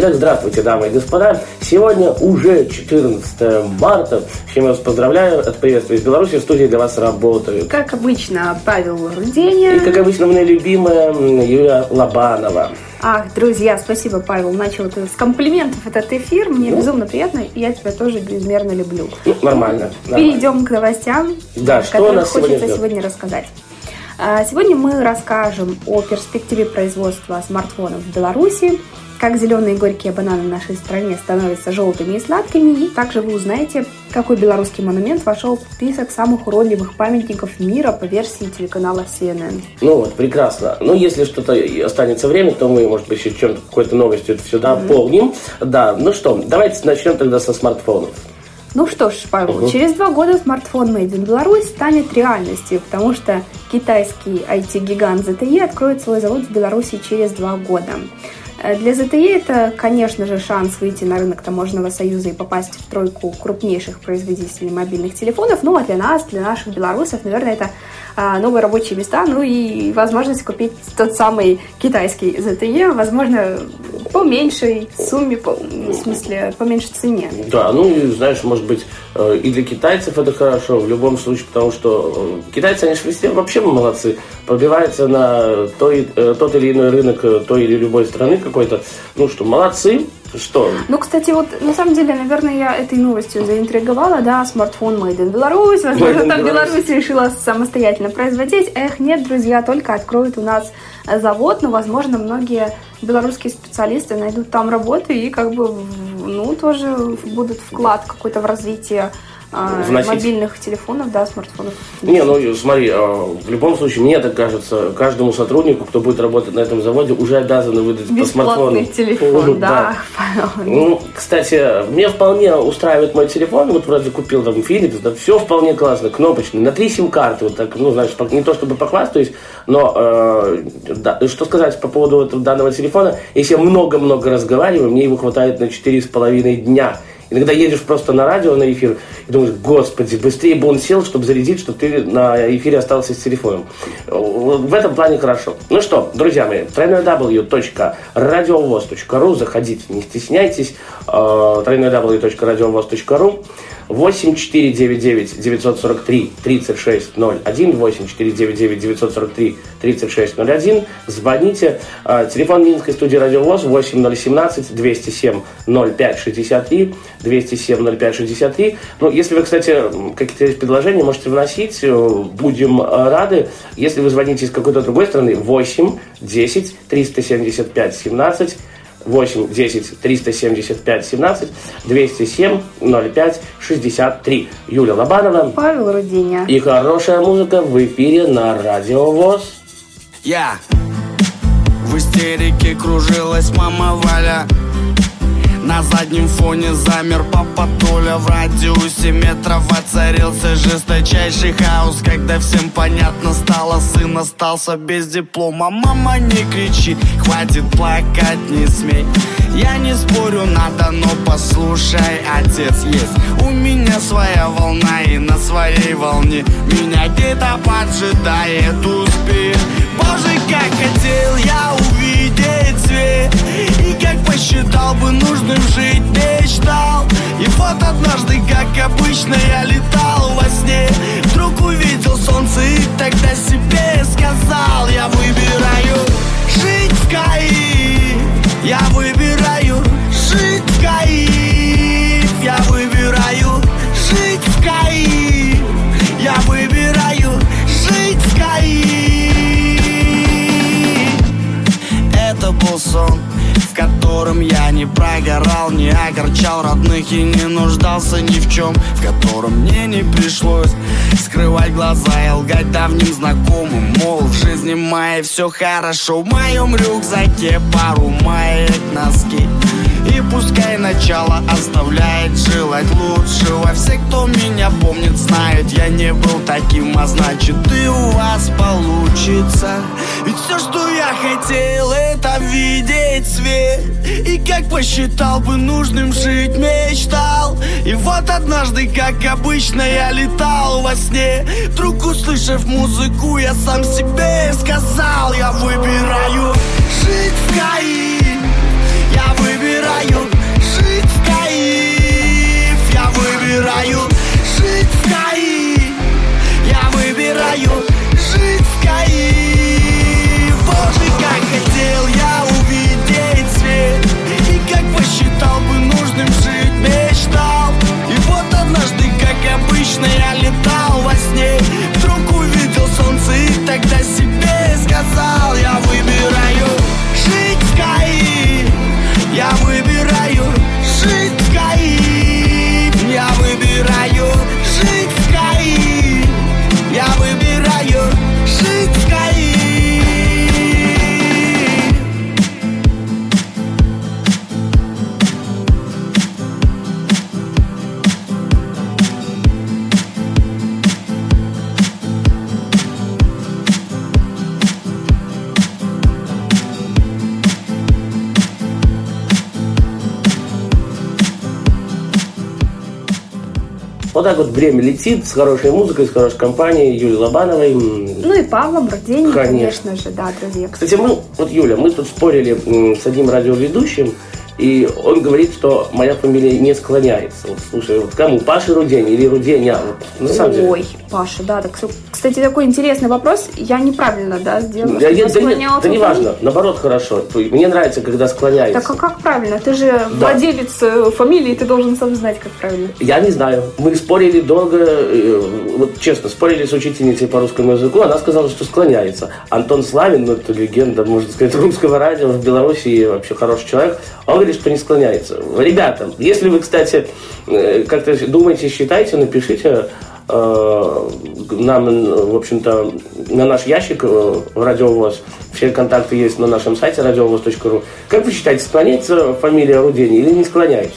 Итак, здравствуйте, дамы и господа. Сегодня уже 14 марта, я вас поздравляю. От приветствия из Беларуси в студии для вас работают. Как обычно, Павел Руденя. И, как обычно, моя любимая Юлия Лобанова. Ах, друзья, спасибо, Павел. Начал это с комплиментов этот эфир. Мне Ну. безумно приятно, и я тебя тоже безмерно люблю. Ну, нормально. нормально. Перейдем к новостям, Да, что нас сегодня хочется ждет? сегодня рассказать. А, Сегодня мы расскажем о перспективе производства смартфонов в Беларуси, как зеленые горькие бананы в нашей стране становятся желтыми и сладкими, и также вы узнаете, какой белорусский монумент вошел в список самых уродливых памятников мира по версии телеканала CNN. Ну вот, прекрасно. Ну, если что-то останется время, то мы, может быть, еще чем-то, какой-то новостью это все дополним. Да, ну что, давайте начнем тогда со смартфонов. Ну что ж, Павел, Мгм. через два года смартфон Made in Беларусь станет реальностью, потому что китайский IT-гигант ZTE откроет свой завод в Беларуси через два года. Э, Для ZTE это, конечно же, шанс выйти на рынок таможенного союза и попасть в тройку крупнейших производителей мобильных телефонов. Ну а для нас, для наших белорусов, наверное, это новые рабочие места, ну и возможность купить тот самый китайский ZTE, возможно, по меньшей сумме, по- в смысле, по меньшей цене. Да, ну знаешь, может быть, э, и для китайцев это хорошо, в любом случае, потому что э, китайцы, они же вообще молодцы, пробиваются на той, э, тот или иной рынок той или любой страны какой-то, ну что, молодцы, что, Ну, кстати, вот на самом деле, наверное, я этой новостью заинтриговала, да, смартфон Made in Беларусь, возможно, Made там Беларусь. Решила самостоятельно производить. Эх, нет, друзья, только откроют у нас э, завод, но, возможно, многие белорусские специалисты найдут там работу и как бы, ну, тоже будут вклад какой-то в развитие Вносить. мобильных телефонов, да, смартфонов. Не, ну смотри, э, в любом случае, мне так кажется, каждому сотруднику, кто будет работать на этом заводе, уже обязаны выдать по смартфону. Бесплатный телефон, Мгм, да, Павел. Ну, кстати, мне вполне устраивает мой телефон. Вот вроде купил там Philips, да, все вполне классно, кнопочный, на три сим-карты, вот так, ну, знаешь, не то чтобы похвастаюсь, но э, да, что сказать по поводу этого данного телефона, если я много-много разговариваю, мне его хватает на четыре с половиной дня. Иногда едешь просто на радио, на эфир, и думаешь, господи, быстрее бы он сел, чтобы зарядить, чтобы ты на эфире остался с телефоном. В этом плане хорошо. Ну что, друзья мои, www.radiovoz.ru, заходите, не стесняйтесь, э, www.radiovoz.ru 8499 943 3601 8499 943 3601 звоните. Э, телефон Минской студии Радиовоз 8017 207 0563 207 0563 ну если вы кстати какие-то есть предложения можете вносить. Э, будем э, рады. Если вы звоните из какой-то другой страны 8 10 375 17 8 10 375 17 207 05 63. Юля Лобанова. Павел Руденя. И хорошая музыка в эфире на Радио ВОЗ. Я В истерике кружилась мама Валя На заднем фоне замер папа Толя. В радиусе метров воцарился жесточайший хаос. Когда всем понятно стало, сын остался без диплома. Мама, не кричи, хватит плакать, не смей Я не спорю, надо, но послушай, отец есть У меня своя волна и на своей волне Меня где-то поджидает успех Боже, как хотел я увидеть свет как посчитал бы нужным жить мечтал. И вот однажды, как обычно, я летал во сне. Вдруг увидел солнце и тогда себе сказал Я выбираю жить в Каире. Я выбираю жить в Каире. Я выбираю жить в Каире. Я выбираю жить в Каире Это был сон, котором я не прогорал, не огорчал родных и не нуждался ни в чем, в котором мне не пришлось скрывать глаза и лгать давним знакомым, мол, в жизни моей все хорошо, в моем рюкзаке пару маек, носки и Пускай начало оставляет желать лучшего. Все, кто меня помнит, знают, я не был таким А значит, и у вас получится. Ведь все, что я хотел, это видеть свет. И как посчитал бы нужным жить, мечтал. И вот однажды, как обычно, я летал во сне. Вдруг услышав музыку, я сам себе сказал Я выбираю жить в Каире выбираю. Жить в Я выбираю так вот время летит с хорошей музыкой, с хорошей компанией, Юлией Лобановой. Ну и Павлом Руденем, Конечно. конечно же, да, друзья. Кстати, мы, вот Юля, мы тут спорили с одним радиоведущим, и он говорит, что моя фамилия не склоняется. Вот, слушай, вот кому, Паша Рудень или Руденя? Вот, на самом деле. Ой, Паша, да, так, кстати, такой интересный вопрос. Я неправильно, да, сделала, Я- я- да, нет, да не важно, наоборот хорошо. Мне нравится, когда склоняется. Так а как правильно? Ты же владелец э, фамилии, ты должен сам знать, как правильно. Я не знаю. Мы спорили долго, э, вот честно, спорили с учительницей по русскому языку. Она сказала, что склоняется. Антон Славин, ну это легенда, можно сказать, русского радио в Беларуси вообще хороший человек. Он говорит, что не склоняется. Ребята, если вы, кстати, э, как-то думаете, считайте, напишите э, нам, в общем-то, на наш ящик э, в Радиовоз. Все контакты есть на нашем сайте радиовоз.ру. Как вы считаете, склоняется фамилия Рудени или не склоняется?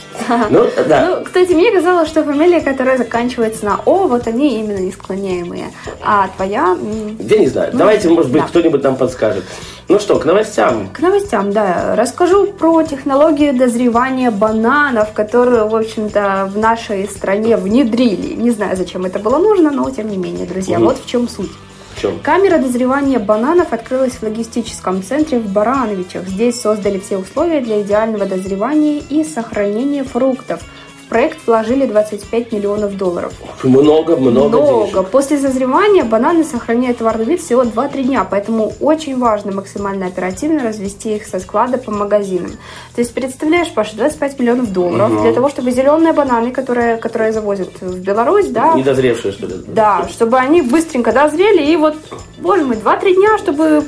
Ну, да. Ну, кстати, мне казалось, что фамилия, которая заканчивается на О, вот они именно несклоняемые. А твоя... Я не знаю. Ну, Давайте, может быть, кто-нибудь нам подскажет. Ну что, к новостям. К новостям, да. Расскажу про технологию дозревания бананов, которую, в общем-то, в нашей стране внедрили. Не знаю, зачем это было нужно, но тем не менее, друзья, Мгм. вот в чем суть. В чем? Камера дозревания бананов открылась в логистическом центре в Барановичах. Здесь создали все условия для идеального дозревания и сохранения фруктов. Проект вложили 25 миллионов долларов. Много, много, Много. денежек. После созревания бананы сохраняют товарный вид всего 2-3 дня, поэтому очень важно максимально оперативно развести их со склада по магазинам. То есть, представляешь, Паша, 25 миллионов долларов Мгм. для того, чтобы зеленые бананы, которые, которые завозят в Беларусь, да, Недозревшие, что ли? да, чтобы они быстренько дозрели и вот, боже мой, 2-3 дня, чтобы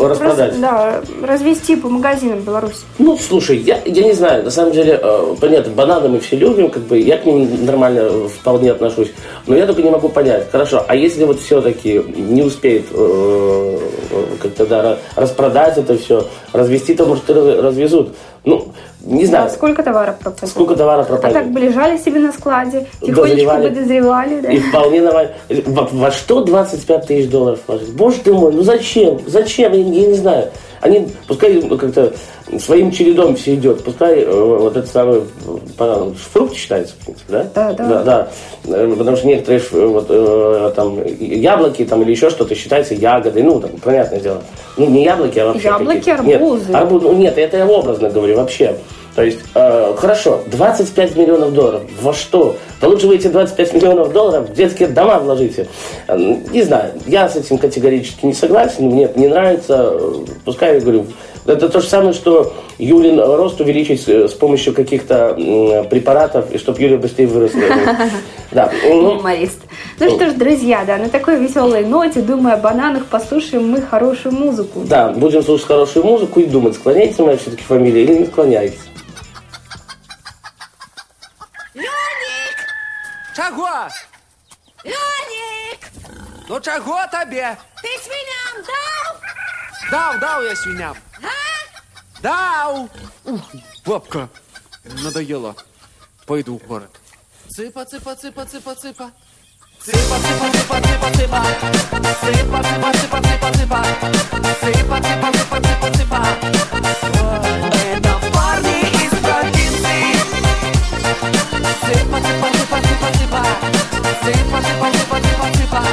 Распродать. да, развести по магазинам Беларуси. Ну, слушай, я, я не знаю, на самом деле, э, понятно, бананы мы все любим, как бы, я к ним нормально вполне отношусь, но я только не могу понять, хорошо, а если вот все-таки не успеет э, э, как-то, да, ра- распродать это все, развести, то, может, развезут. Ну, не знаю, Да, сколько товара пропадет? сколько товара А пропадет. так бы лежали себе на складе, тихонечко дозревали, да. И вполне нормально. Во, во что 25 тысяч долларов вложить? Боже ты мой, ну зачем? Зачем? Я, я не знаю. Они, пускай ну, как-то своим чередом все идет. Пускай э, вот этот самый банан, фрукт считается, в принципе, да? Да, да. да, да. Э, Потому что некоторые э, вот, э, там, яблоки там, или еще что-то считается ягодой. Ну, там, понятное дело. Ну, не яблоки, а вообще Яблоки, арбузы. Нет, арбуз, ну, нет, это я образно говорю вообще. То есть, э, хорошо, 25 миллионов долларов. Во что? Да лучше вы эти 25 миллионов долларов в детские дома вложите. Э, Не знаю, я с этим категорически не согласен, мне не нравится. Пускай, я говорю, это то же самое, что Юлин рост увеличить с помощью каких-то препаратов, и чтобы Юля быстрее выросла. Да. Ну, Юморист. Ну что ж, друзья, да, на такой веселой ноте, думая о бананах, послушаем мы хорошую музыку. Да, будем слушать хорошую музыку и думать, склоняется моя все-таки фамилия или не склоняется. Ну чаго табе? ти свиням дав? Даў, даў я свіням. Га? Даў! Ух, бабка. Надоело. Пойду в город. Цыпа, цыпа, цыпа, цыпа, цыпа. Цыпа, цыпа, цыпа, цыпа, цыпа. Цыпа, цыпа, цыпа, цыпа, цыпа. Цыпа, цыпа, цыпа, цыпа, цыпа. Это парни из провинции. Цыпа, цыпа, цыпа, цыпа, цыпа. Цыпа, цыпа,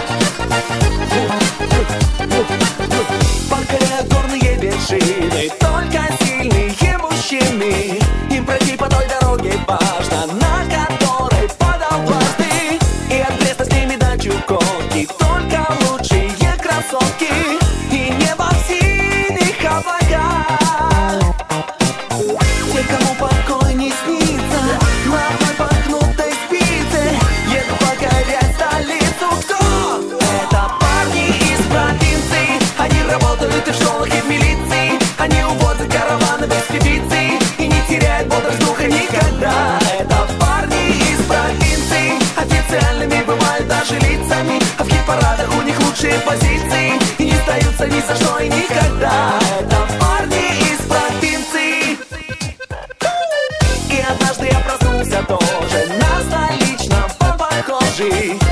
похожий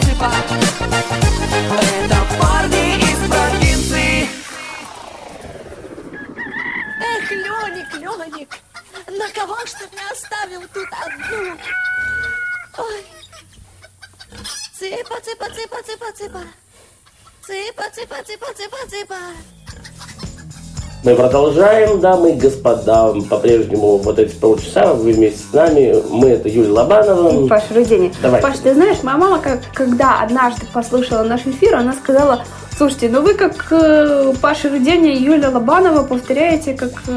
Цыпа, цыпа, цыпа. Это парни из провинции Эх, Леник, Леник, на кого ж ты меня оставил тут одну? Ой. Цыпа, цыпа, цыпа, цыпа, цыпа. Цыпа, цыпа, цыпа, цыпа, цыпа. Мы продолжаем, дамы и господа. По-прежнему вот эти полчаса вы вместе с нами. Мы это Юлия Лобанова. И Паша Рудени. Давай. Паш, ты знаешь, моя мама, как, когда однажды послушала наш эфир, она сказала, слушайте, ну вы как э, Паша Рудени и Юлия Лобанова повторяете, как э,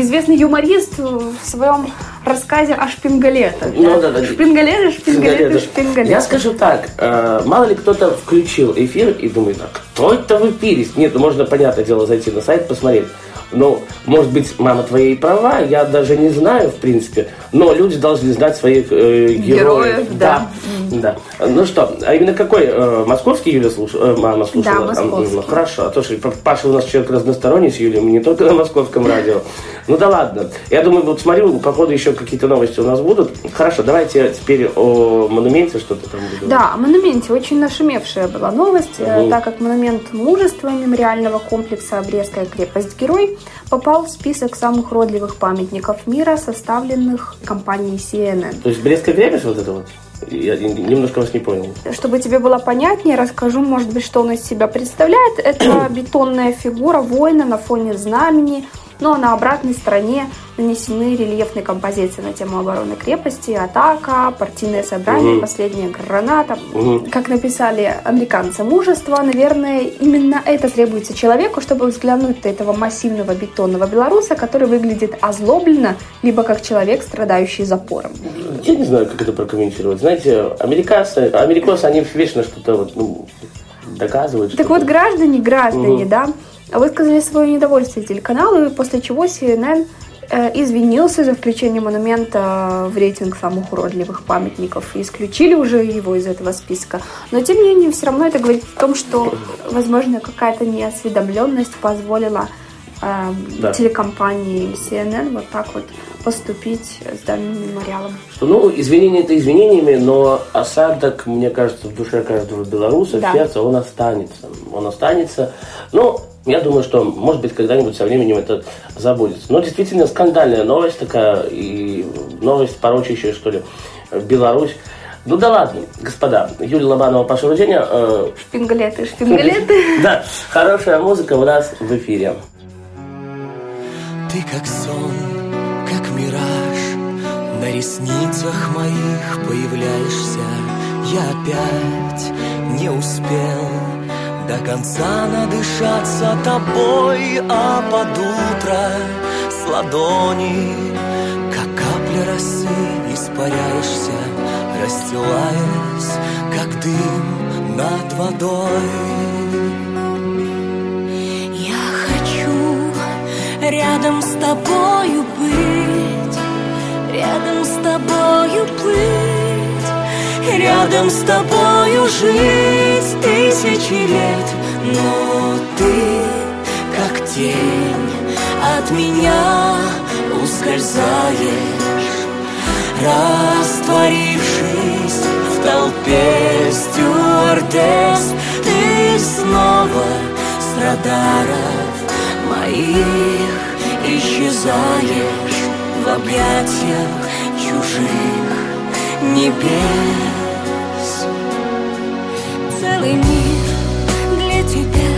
известный юморист в своем рассказе о шпингалетах. Ну, да, да. Шпингалеты, шпингалеты, шпингалеты. Я скажу так, э, мало ли кто-то включил эфир и думает, а кто это выпились? Нет, ну можно, понятное дело, зайти на сайт, посмотреть. Ну, может быть, мама твоя и права, я даже не знаю, в принципе, но люди должны знать своих э, героев. Героев, да. да. Ну что, а именно какой э, московский Юля слуш... э, мама слушала? Да, московский. Ну, хорошо, а то что Паша у нас человек разносторонний с Юлей, мы не только на московском радио. Ну да ладно. Я думаю, вот смотрю, по ходу еще какие-то новости у нас будут. Хорошо, давайте теперь о монументе что-то там буду. Да, о монументе очень нашумевшая была новость, Мгм. так как монумент мужества мемориального комплекса «Брестская крепость-герой» попал в список самых уродливых памятников мира, составленных компанией CNN. То есть Брестская крепость вот это вот? Я немножко вас не понял. Чтобы тебе было понятнее, расскажу, может быть, что он из себя представляет. Это бетонная фигура воина на фоне знамени Ну а на обратной стороне нанесены рельефные композиции на тему обороны крепости, атака, партийное собрание, Мгм. последняя граната. Мгм. Как написали американцы, мужество, наверное, именно это требуется человеку, чтобы взглянуть на этого массивного бетонного белоруса, который выглядит озлобленно, либо как человек, страдающий запором. Я не знаю, как это прокомментировать. Знаете, американцы, америкосы, они вечно что-то вот, ну, доказывают. Так вот, граждане, граждане, Мгм. да, высказали свое недовольство телеканалу, после чего CNN э, извинился за включение монумента в рейтинг самых уродливых памятников и исключили уже его из этого списка. Но тем не менее, все равно это говорит о том, что, возможно, какая-то неосведомленность позволила э, Да. телекомпании CNN вот так вот поступить с данным мемориалом. Что, ну, извинения это извинениями, но осадок, мне кажется, в душе каждого белоруса, Да. в сердце, он останется. Он останется. Ну, я думаю, что, может быть, когда-нибудь со временем это забудется. Но действительно скандальная новость такая, и новость порочащая, что ли, Беларусь. Ну да ладно, господа. Юлия Лобанова, Паша Руденя. э, Шпингалеты, шпингалеты. Да, хорошая музыка у нас в эфире. Ты как сон, как мираж. На ресницах моих появляешься. Я опять не успел До конца надышаться тобой А под утро с ладони Как капля росы испаряешься Расстилаясь, как дым над водой рядом с тобою быть, рядом с тобою плыть, рядом с тобою жить тысячи лет. Но ты, как тень, от меня ускользаешь, растворившись в толпе стюардесс, ты снова с радаров моих исчезаешь в объятиях чужих небес. Целый мир для тебя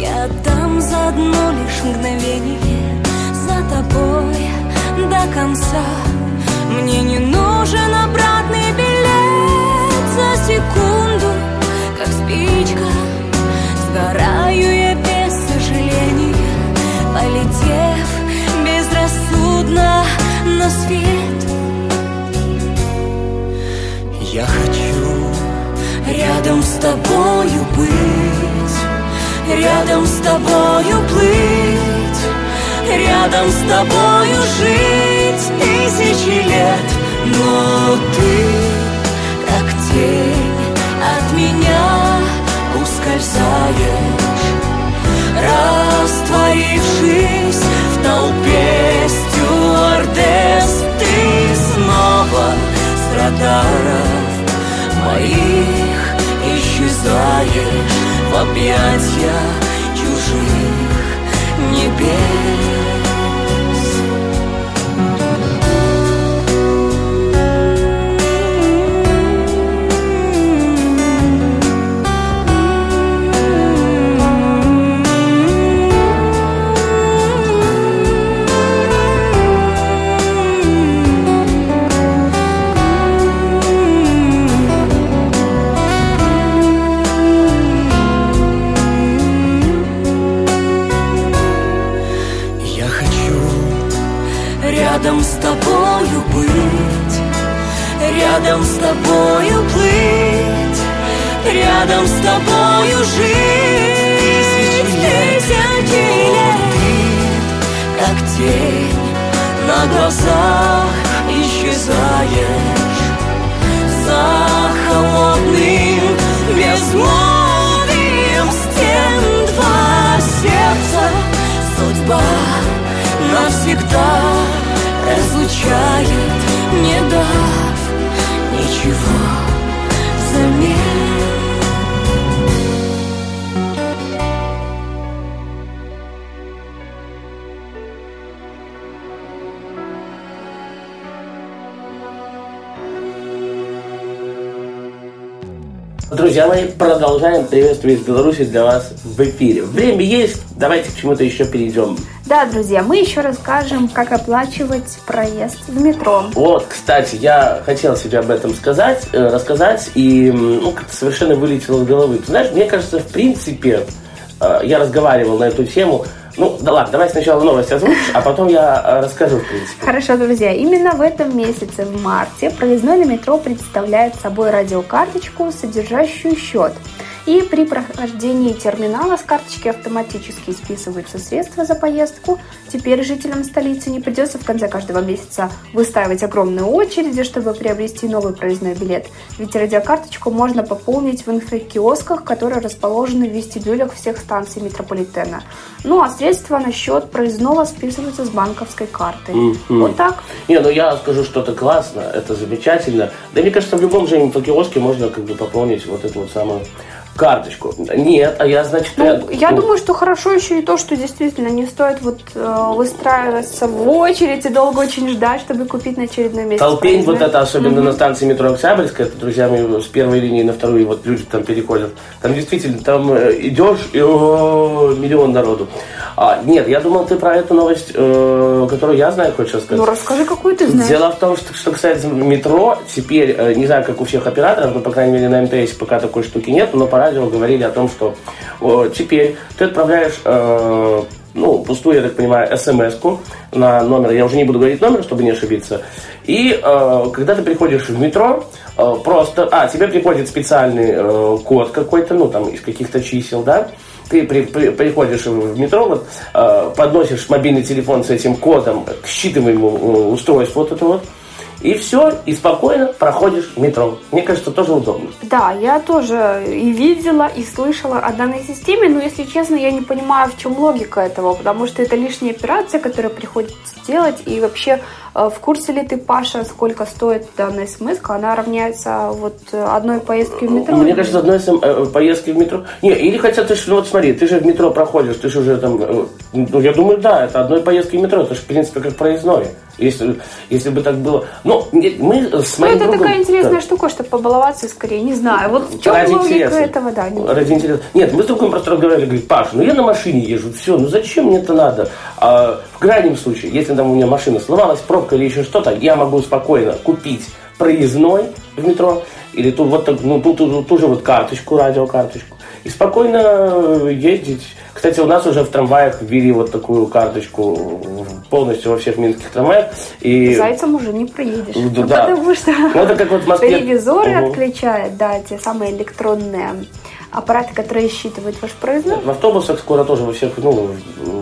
я отдам за одно лишь мгновение, за тобой до конца. Мне не нужен обратный билет за секунду, как спичка. Сгораю я на свет. Я хочу рядом с тобою быть, Рядом с тобою плыть, рядом с тобою жить тысячи лет. Но ты, как тень, от меня ускользаешь, растворившись в толпе радаров моих исчезаешь в объятья чужих небес. Рядом с тобою плыть, рядом с тобою жить тысячи лет. как тень на глазах исчезаешь за холодным безмолвием стен два сердца судьба навсегда разлучает, не 是否算命 Друзья мои, продолжаем приветствие из Беларуси для вас в эфире. Время есть, давайте к чему-то еще перейдем. Да, друзья, мы еще расскажем, как оплачивать проезд в метро. Вот, кстати, я хотел себе об этом сказать, э, рассказать, и ну, как-то совершенно вылетело из головы. Ты знаешь, мне кажется, в принципе, э, я разговаривал на эту тему, ну, да ладно, давай сначала новость озвучишь, а потом я э, расскажу, в принципе. Хорошо, друзья. Именно в этом месяце, в марте, проездной на метро представляет собой радиокарточку, содержащую счет. И при прохождении терминала с карточки автоматически списываются средства за поездку. Теперь жителям столицы не придется в конце каждого месяца выстаивать огромные очереди, чтобы приобрести новый проездной билет. Ведь радиокарточку можно пополнить в инфокиосках, которые расположены в вестибюлях всех станций метрополитена. Ну а средства на счет проездного списываются с банковской карты. Мгм. Вот так. Не, ну я скажу, что это классно, это замечательно. Да мне кажется, в любом же инфокиоске можно как бы пополнить вот эту вот самую карточку. Нет, а я, значит... Ну, я ну, думаю, что хорошо еще и то, что действительно не стоит вот э, выстраиваться в очередь и долго очень ждать, чтобы купить на очередной месяц. Толпень вот это, особенно Мгм. на станции метро Октябрьская, это, друзья мои, с первой линии на вторую, вот люди там переходят. Там действительно, там э, идешь, и о, миллион народу. А, нет, я думал, ты про эту новость, э, которую я знаю, хочешь рассказать. Ну, расскажи, какую ты знаешь. Дело в том, что, что касается метро, теперь, э, не знаю, как у всех операторов, но, по крайней мере, на МТС пока такой штуки нет, но по радио говорили о том, что э, теперь ты отправляешь, э, ну, пустую, я так понимаю, смс-ку на номер, я уже не буду говорить номер, чтобы не ошибиться, и э, когда ты приходишь в метро, э, просто, а, тебе приходит специальный э, код какой-то, ну, там, из каких-то чисел, да, ты при- при- приходишь в метро, вот, э, подносишь мобильный телефон с этим кодом к считываемому э, устройству вот это вот, и все, и спокойно проходишь метро. Мне кажется, тоже удобно. Да, я тоже и видела, и слышала о данной системе, но, если честно, я не понимаю, в чем логика этого, потому что это лишняя операция, которую приходится делать, и вообще э, в курсе ли ты, Паша, сколько стоит данная смс она равняется вот э, одной поездке в метро? Мне кажется, одной э, поездки в метро. Не, или хотя ты ж, ну вот смотри, ты же в метро проходишь, ты же уже там. э, Ну, я думаю, да, это одной поездки в метро. Это же, в принципе, как проездное. Если, если бы так было. Ну, нет, мы с Ну, моим это другом- такая интересная Да. штука, чтобы побаловаться скорее, не знаю. Вот в чем Ради логика интереса. этого, да. не- Ради интереса. Нет, мы с другом просто разговаривали, говорит, Паш, ну я на машине езжу, все, ну зачем мне это надо? А в крайнем случае, если там у меня машина сломалась, пробка или еще что-то, я могу спокойно купить проездной в метро, или ту, вот так, ну, ту, ту, ту, же вот карточку, радиокарточку, и спокойно ездить. Кстати, у нас уже в трамваях ввели вот такую карточку полностью во всех минских трамваях. И Зайцем уже не проедешь. Да, Ну, да. Потому что Ну, это как вот в Москве. ревизоры Мгм. отключают, да, те самые электронные аппараты, которые считывают ваш проездной. В автобусах скоро тоже во всех, ну,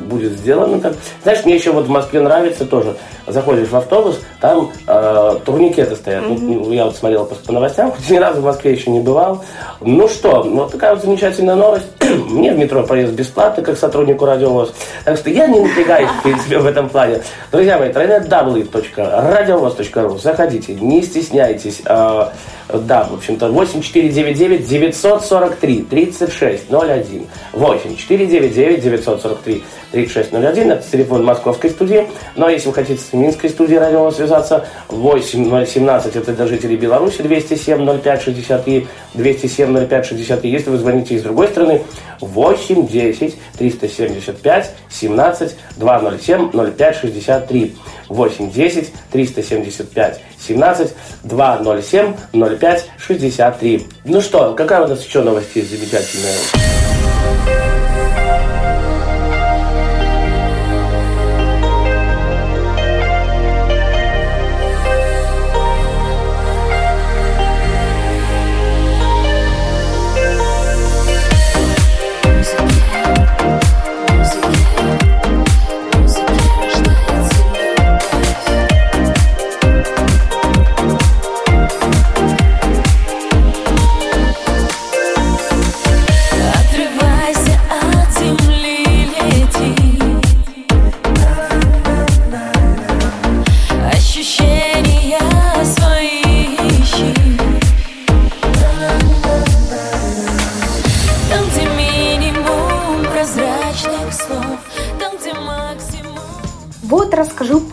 будет сделано так. Знаешь, мне еще вот в Москве нравится тоже. Заходишь в автобус, там э, турникеты стоят. Ну, я вот смотрел по, по новостям, хоть ни разу в Москве еще не бывал. Ну что, вот такая вот замечательная новость. Мне в метро проезд бесплатно, как сотруднику радиовоз. Так что я не напрягаюсь, в принципе, в этом плане. Друзья мои, www.radiovoz.ru Заходите, не стесняйтесь. Э, да, в общем-то, 8499 943 3601. 8499 943 3601. Это телефон московской студии. Ну, а если вы хотите с минской студией радио связаться, 8017 это для жителей Беларуси, 207 05 63, 207 05 63. Если вы звоните из другой страны, 8 10 375 17 207 05 63. 8 10 375 17 207 05 63. Ну что, какая у нас еще новость замечательная?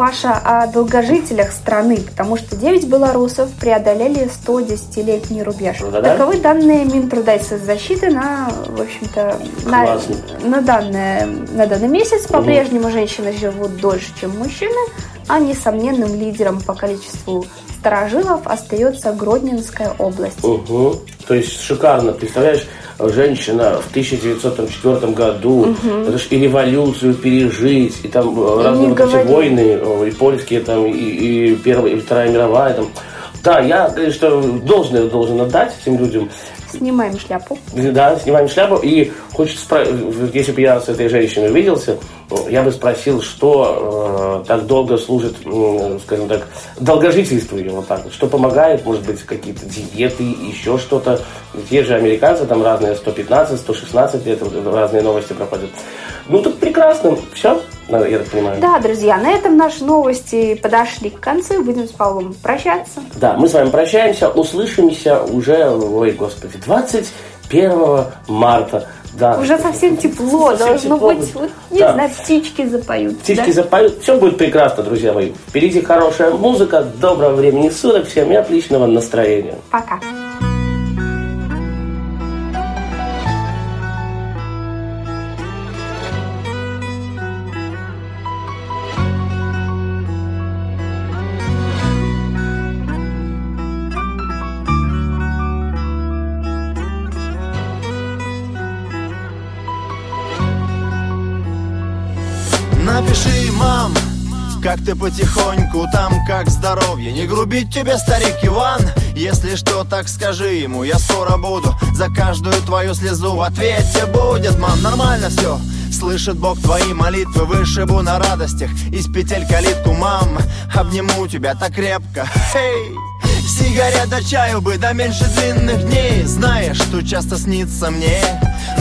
Паша, о долгожителях страны, потому что 9 белорусов преодолели 110-летний рубеж. Да-да. Таковы данные Минтруда и соцзащиты на, в общем-то, на, на, данное, на данный месяц. По-прежнему женщины живут дольше, чем мужчины, а несомненным лидером по количеству старожилов остается Гродненская область. Угу. То есть шикарно, представляешь, женщина в 1904 году, это ж и революцию пережить, и там э, разные не вот эти войны, э, и польские, там, и, и Первая, и Вторая мировая, там. Да, я, конечно, должное должен отдать этим людям. Снимаем шляпу. Да, снимаем шляпу. И хочется если бы я с этой женщиной увиделся, я бы спросил, что э, так долго служит, м, скажем так, долгожительству ее вот так вот. Что помогает, может быть, какие-то диеты, еще что-то. Те же американцы, там разные 115, 116 лет, разные новости проходят. Ну, так прекрасно. Все, я так понимаю. Да, друзья, на этом наши новости подошли к концу. Будем с Павлом прощаться. Да, мы с вами прощаемся, услышимся уже, ой, господи, 21 марта. Да. Уже совсем тепло, Совсем должно тепло быть, будет. вот, не Да. знаю, птички запоют. Птички да? запоют, все будет прекрасно, друзья мои. Впереди хорошая музыка, доброго времени суток, всем и отличного настроения. Пока. Как ты потихоньку там, как здоровье? Не грубить тебе, старик Иван. Если что, так скажи ему Я скоро буду за каждую твою слезу В ответе. Будет, мам, нормально все Слышит Бог твои молитвы Вышибу на радостях. Из петель калитку, мам Обниму тебя так крепко. Эй! Сигарет до чаю бы, да меньше длинных дней. Знаешь, что часто снится мне?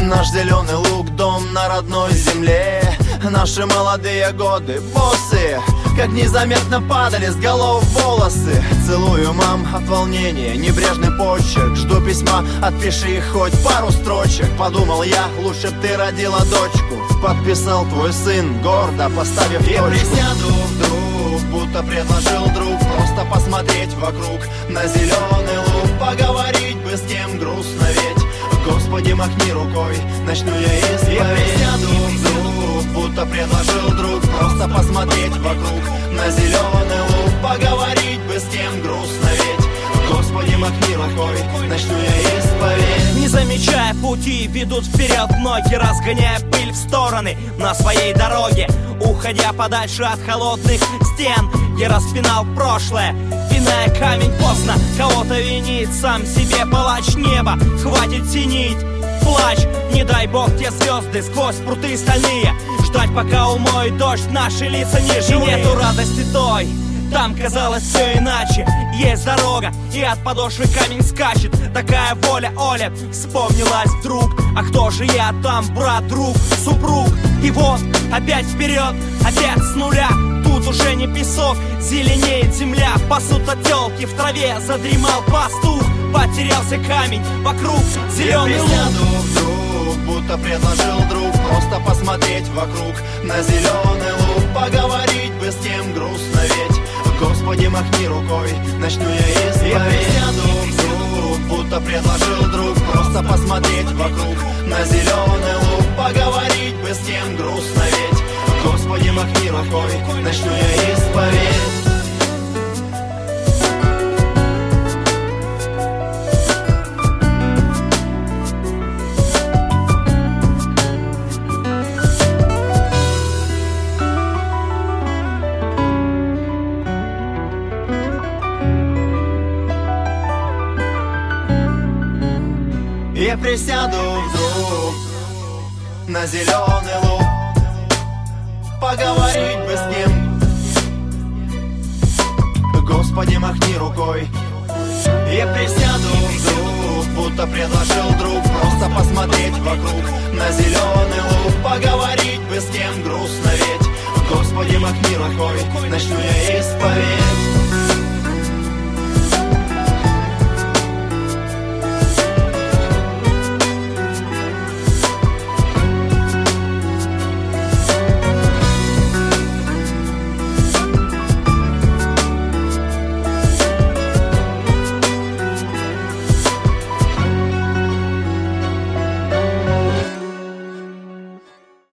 Наш зеленый луг, дом на родной земле. Наши молодые годы, боссы Как незаметно падали с голов волосы. Целую, мам, от волнения Небрежный почерк, жду письма Отпиши хоть пару строчек. Подумал я, лучше б ты родила дочку. Подписал твой сын, гордо поставив Я присяду вдруг, будто предложил друг. Просто посмотреть вокруг на зеленый луг. Поговорить бы с кем грустно ведь. Господи, махни рукой, начну я исповедь Я присяду вдруг, будто предложил друг. Просто посмотреть вокруг на зеленый луг. Поговорить бы с кем грустно ведь. Господи, махни рукой, начну я исповедь Не замечая пути, ведут вперед ноги Разгоняя пыль в стороны. На своей дороге Уходя подальше от холодных стен. Я распинал прошлое, пиная камень поздно. Кого-то винит, сам себе палач неба. Хватит синить, плачь Не дай бог те звезды сквозь пруты стальные Ждать пока умоет дождь, наши лица не живые. Нету радости той, там казалось все иначе. Есть дорога, и от подошвы камень скачет. Такая воля, Оля, вспомнилась вдруг. А кто же я там, брат, друг, супруг? И вот, опять вперед, опять с нуля. Тут уже не песок, зеленеет земля. Пасут телки в траве, задремал пастух. Потерялся камень, вокруг зеленый вдруг, будто предложил друг. Просто посмотреть вокруг на зеленый луг. Поговорить бы с кем грустно ведь. Господи, махни рукой, начну я исповедь присяду вдруг, будто предложил друг. Просто посмотреть вокруг на зеленый луг. Поговорить бы с кем грустно ведь. Господи, махни рукой, начну я исповедь присяду вдруг на зеленый луг Поговорить бы с кем. Господи, махни рукой. Я присяду вдруг, будто предложил друг. Просто посмотреть вокруг на зеленый луг Поговорить бы с кем грустно ведь. Господи, махни рукой, начну я исповедь